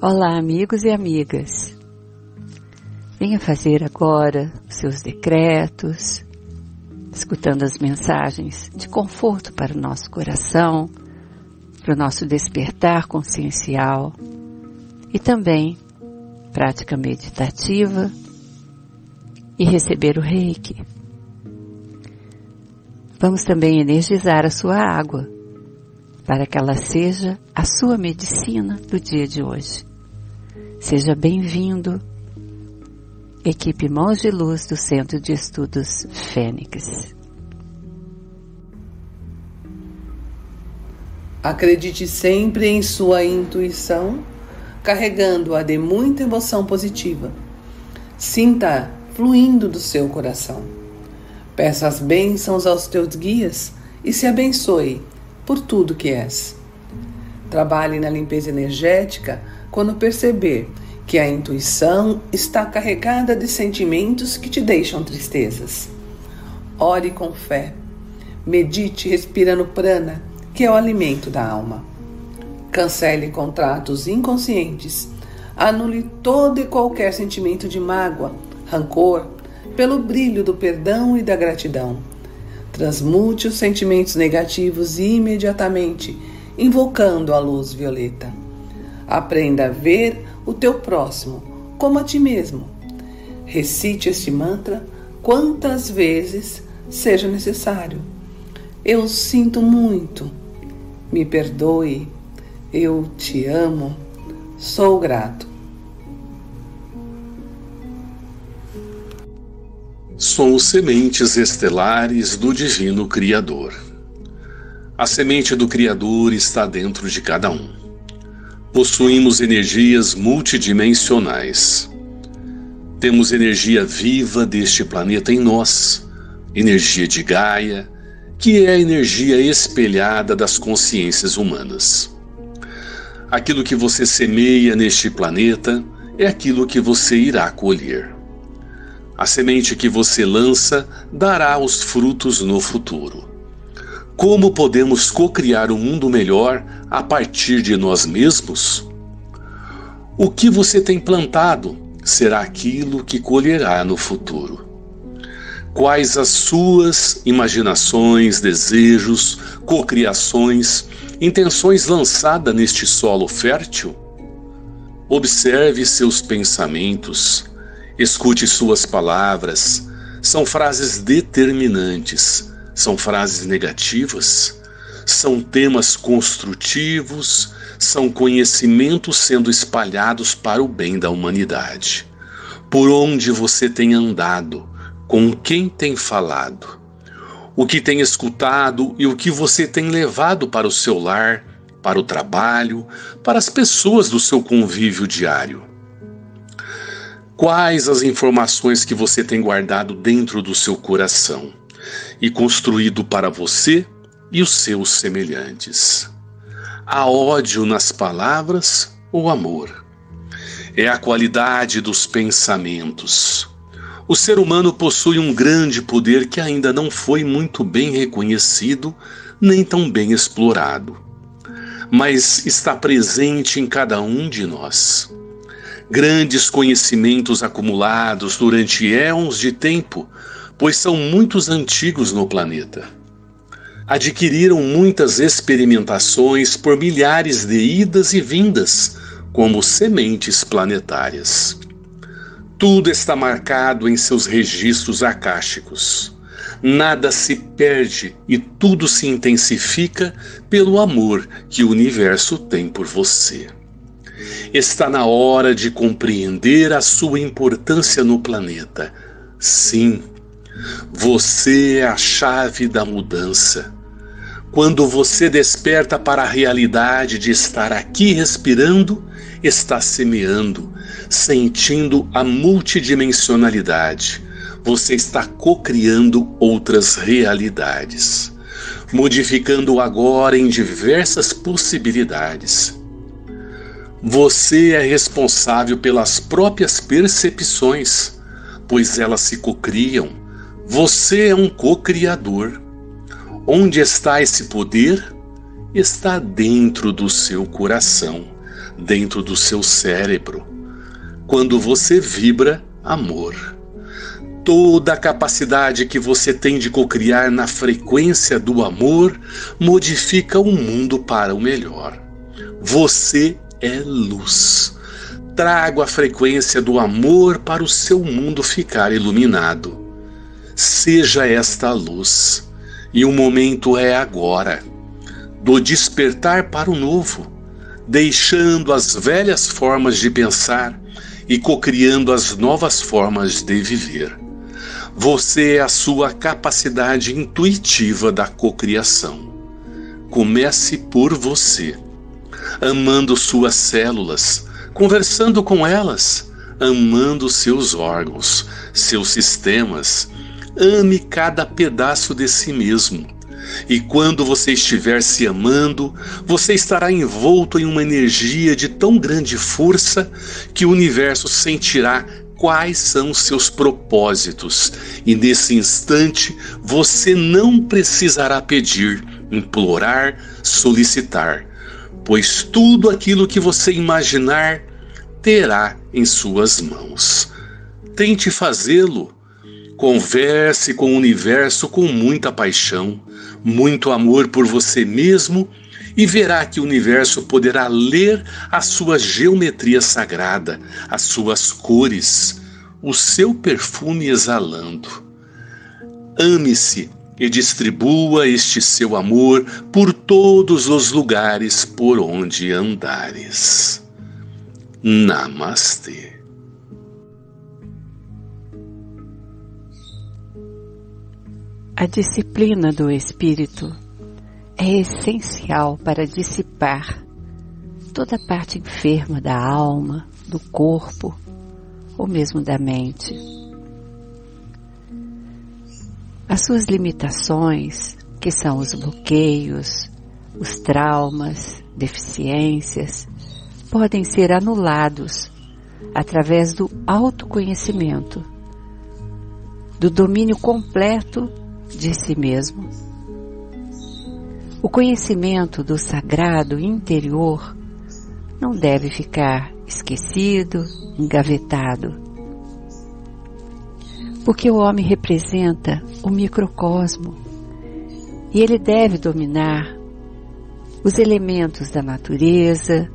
Olá, amigos e amigas. Venha fazer agora os seus decretos, escutando as mensagens de conforto para o nosso coração, para o nosso despertar consciencial e também prática meditativa e receber o reiki. Vamos também energizar a sua água para que ela seja a sua medicina do dia de hoje. Seja bem-vindo, equipe Mãos de Luz do Centro de Estudos Fênix. Acredite sempre em sua intuição, carregando-a de muita emoção positiva. Sinta fluindo do seu coração. Peça as bênçãos aos teus guias e se abençoe por tudo que és. Trabalhe na limpeza energética quando perceber que a intuição está carregada de sentimentos que te deixam tristezas. Ore com fé. Medite respirando prana, que é o alimento da alma. Cancele contratos inconscientes. Anule todo e qualquer sentimento de mágoa, rancor, pelo brilho do perdão e da gratidão. Transmute os sentimentos negativos imediatamente, invocando a luz violeta. Aprenda a ver o teu próximo como a ti mesmo. Recite este mantra quantas vezes seja necessário. Eu sinto muito. Me perdoe. Eu te amo. Sou grato. Somos sementes estelares do Divino Criador. A semente do Criador está dentro de cada um. Possuímos energias multidimensionais. Temos energia viva deste planeta em nós, energia de Gaia, que é a energia espelhada das consciências humanas. Aquilo que você semeia neste planeta é aquilo que você irá colher. A semente que você lança dará os frutos no futuro. Como podemos co-criar um mundo melhor a partir de nós mesmos? O que você tem plantado será aquilo que colherá no futuro. Quais as suas imaginações, desejos, cocriações, intenções lançadas neste solo fértil? Observe seus pensamentos, Escute suas palavras. São frases determinantes, são frases negativas, são temas construtivos, são conhecimentos sendo espalhados para o bem da humanidade. Por onde você tem andado, com quem tem falado, o que tem escutado e o que você tem levado para o seu lar, para o trabalho, para as pessoas do seu convívio diário. Quais as informações que você tem guardado dentro do seu coração e construído para você e os seus semelhantes? Há ódio nas palavras ou amor? É a qualidade dos pensamentos. O ser humano possui um grande poder que ainda não foi muito bem reconhecido nem tão bem explorado, mas está presente em cada um de nós grandes conhecimentos acumulados durante éons de tempo, pois são muitos antigos no planeta. Adquiriram muitas experimentações por milhares de idas e vindas, como sementes planetárias. Tudo está marcado em seus registros akáshicos. Nada se perde e tudo se intensifica pelo amor que o universo tem por você. Está na hora de compreender a sua importância no planeta. Sim, você é a chave da mudança. Quando você desperta para a realidade de estar aqui respirando, está semeando, sentindo a multidimensionalidade. Você está co-criando outras realidades, modificando agora em diversas possibilidades. Você é responsável pelas próprias percepções, pois elas se cocriam. Você é um co-criador. Onde está esse poder? Está dentro do seu coração, dentro do seu cérebro quando você vibra amor. Toda a capacidade que você tem de cocriar na frequência do amor modifica o mundo para o melhor. Você é luz. Trago a frequência do amor para o seu mundo ficar iluminado. Seja esta luz. E o momento é agora do despertar para o novo, deixando as velhas formas de pensar e cocriando as novas formas de viver. Você é a sua capacidade intuitiva da cocriação. Comece por você, amando suas células, conversando com elas, amando seus órgãos, seus sistemas. Ame cada pedaço de si mesmo. E quando você estiver se amando, você estará envolto em uma energia de tão grande força que o universo sentirá quais são seus propósitos, e nesse instante você não precisará pedir, implorar, solicitar, pois tudo aquilo que você imaginar terá em suas mãos. Tente fazê-lo. Converse com o universo com muita paixão muito amor por você mesmo e verá que o universo poderá ler a sua geometria sagrada, as suas cores, o seu perfume exalando. Ame-se e distribua este seu amor por todos os lugares por onde andares. Namastê. A disciplina do espírito é essencial para dissipar toda a parte enferma da alma, do corpo ou mesmo da mente. As suas limitações, que são os bloqueios, os traumas, deficiências, podem ser anulados através do autoconhecimento, do domínio completo de si mesmo. O conhecimento do sagrado interior não deve ficar esquecido, engavetado. Porque o homem representa o microcosmo e ele deve dominar os elementos da natureza,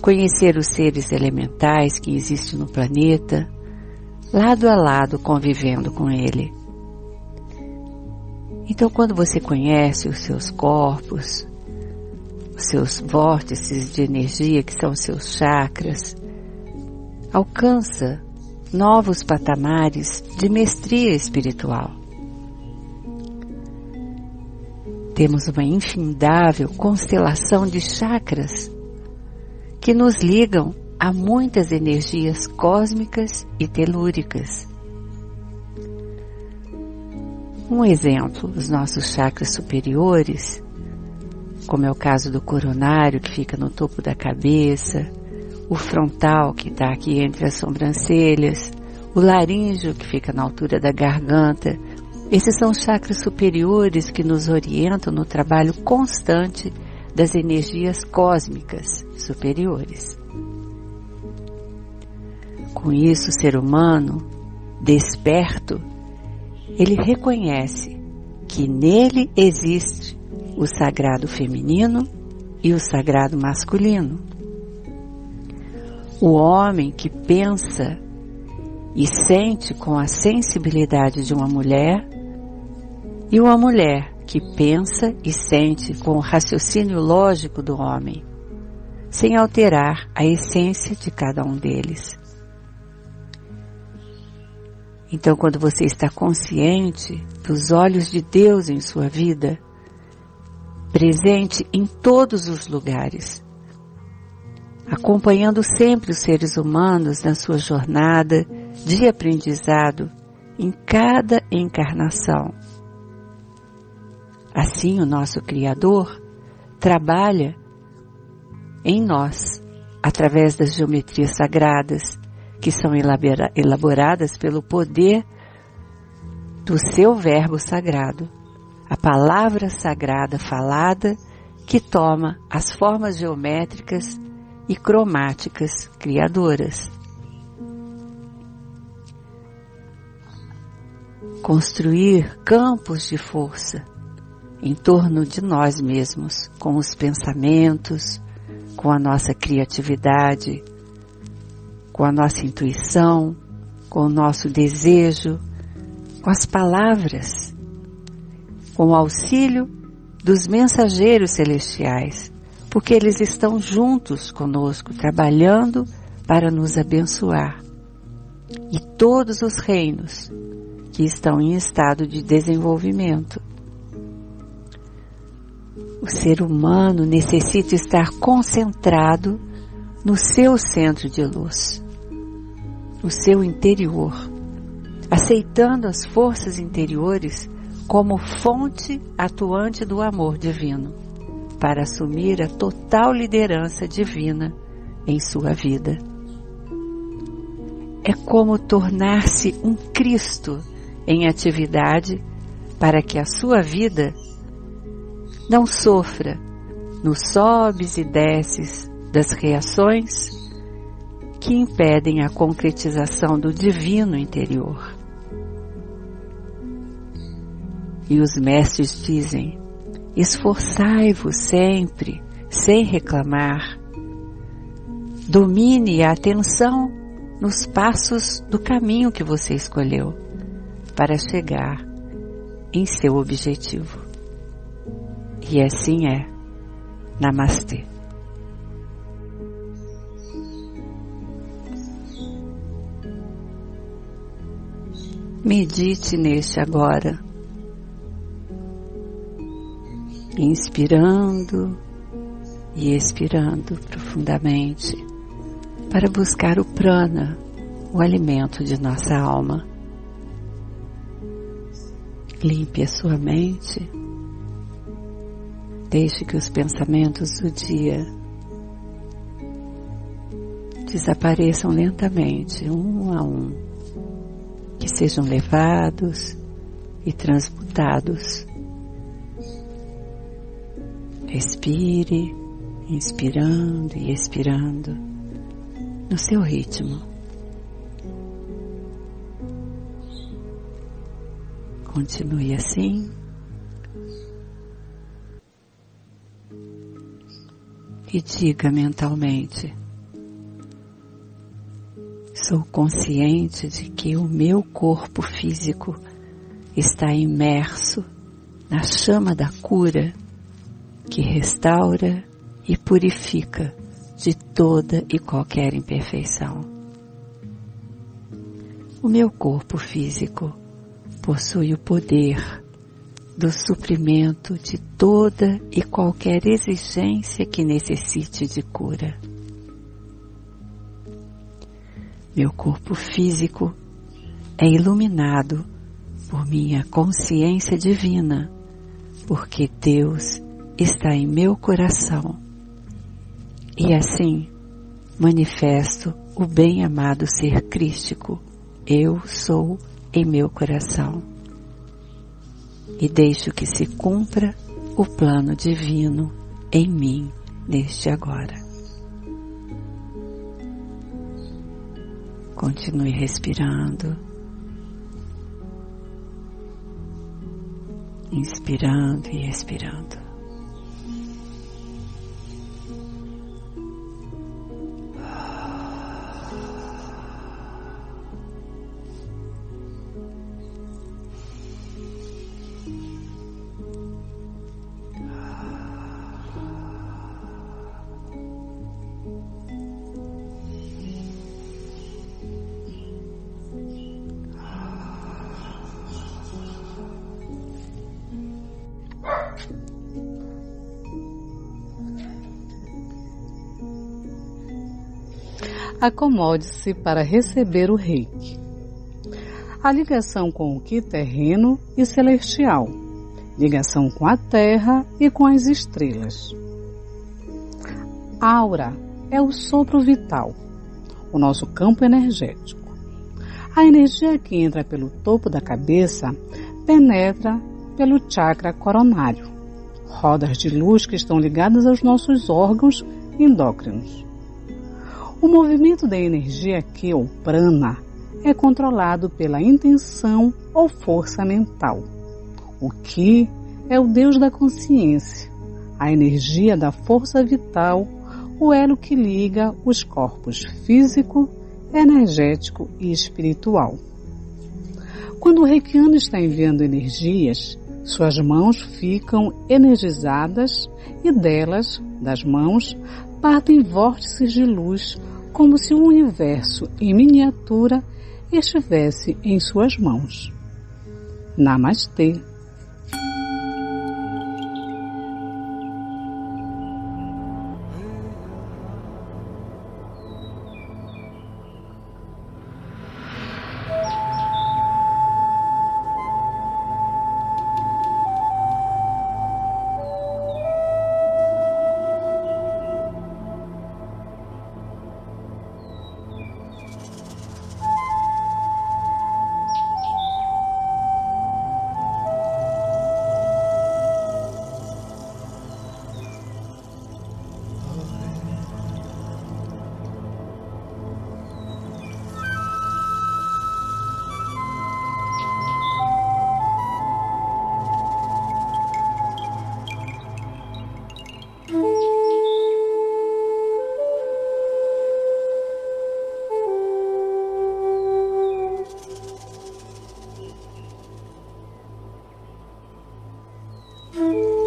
conhecer os seres elementais que existem no planeta, lado a lado convivendo com ele. Então, quando você conhece os seus corpos, os seus vórtices de energia, que são os seus chakras, alcança novos patamares de mestria espiritual. Temos uma infindável constelação de chakras que nos ligam a muitas energias cósmicas e telúricas. Um exemplo, os nossos chakras superiores, como é o caso do coronário, que fica no topo da cabeça, o frontal, que está aqui entre as sobrancelhas, o laríngeo, que fica na altura da garganta. Esses são chakras superiores que nos orientam no trabalho constante das energias cósmicas superiores. Com isso, o ser humano, desperto, ele reconhece que nele existe o sagrado feminino e o sagrado masculino. O homem que pensa e sente com a sensibilidade de uma mulher e uma mulher que pensa e sente com o raciocínio lógico do homem, sem alterar a essência de cada um deles. Então, quando você está consciente dos olhos de Deus em sua vida, presente em todos os lugares, acompanhando sempre os seres humanos na sua jornada de aprendizado em cada encarnação. Assim, o nosso Criador trabalha em nós através das geometrias sagradas que são elaboradas pelo poder do seu Verbo sagrado, a palavra sagrada falada que toma as formas geométricas e cromáticas criadoras. Construir campos de força em torno de nós mesmos, com os pensamentos, com a nossa criatividade, com a nossa intuição, com o nosso desejo, com as palavras, com o auxílio dos mensageiros celestiais, porque eles estão juntos conosco, trabalhando para nos abençoar. E todos os reinos que estão em estado de desenvolvimento. O ser humano necessita estar concentrado no seu centro de luz, no seu interior, aceitando as forças interiores como fonte atuante do amor divino, para assumir a total liderança divina em sua vida. É como tornar-se um Cristo em atividade para que a sua vida não sofra nos sobes e desces das reações que impedem a concretização do divino interior. E os mestres dizem: esforçai-vos sempre, sem reclamar. Domine a atenção nos passos do caminho que você escolheu para chegar em seu objetivo. E assim é. Namastê. Medite neste agora, inspirando e expirando profundamente para buscar o prana, o alimento de nossa alma. Limpe a sua mente. Deixe que os pensamentos do dia desapareçam lentamente, um a um, que sejam levados e transmutados. Respire, inspirando e expirando no seu ritmo. Continue assim. E diga mentalmente: Sou consciente de que o meu corpo físico está imerso na chama da cura que restaura e purifica de toda e qualquer imperfeição. O meu corpo físico possui o poder do suprimento de toda e qualquer exigência que necessite de cura. Meu corpo físico é iluminado por minha consciência divina, porque Deus está em meu coração. E assim manifesto o bem-amado ser crístico. Eu sou em meu coração e deixo que se cumpra o plano divino em mim neste agora. Continue respirando, inspirando e expirando. Acomode-se para receber o reiki. A ligação com o que terreno e celestial, ligação com a terra e com as estrelas. Aura é o sopro vital, o nosso campo energético. A energia que entra pelo topo da cabeça penetra pelo chakra coronário, rodas de luz que estão ligadas aos nossos órgãos endócrinos O movimento da energia aqui, ou prana, é controlado pela intenção ou força mental. O Ki é o Deus da consciência, a energia da força vital, o elo que liga os corpos físico, energético e espiritual. Quando o reikiano está enviando energias, suas mãos ficam energizadas e delas, das mãos, partem vórtices de luz como se o universo em miniatura estivesse em suas mãos. Namastê. Música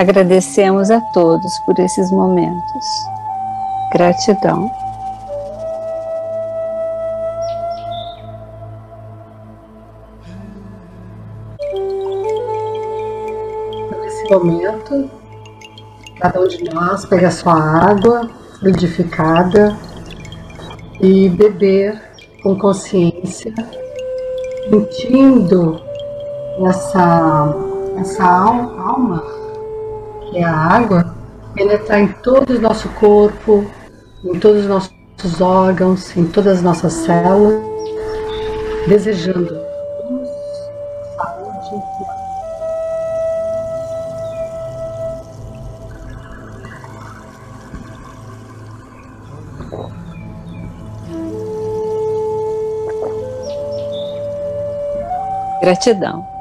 Agradecemos a todos por esses momentos. Gratidão. Nesse momento, cada um de nós pega sua água fluidificada e beber com consciência, sentindo essa, essa alma, que é a água, penetrar em todo o nosso corpo, em todos os nossos órgãos, em todas as nossas células, desejando saúde Gratidão.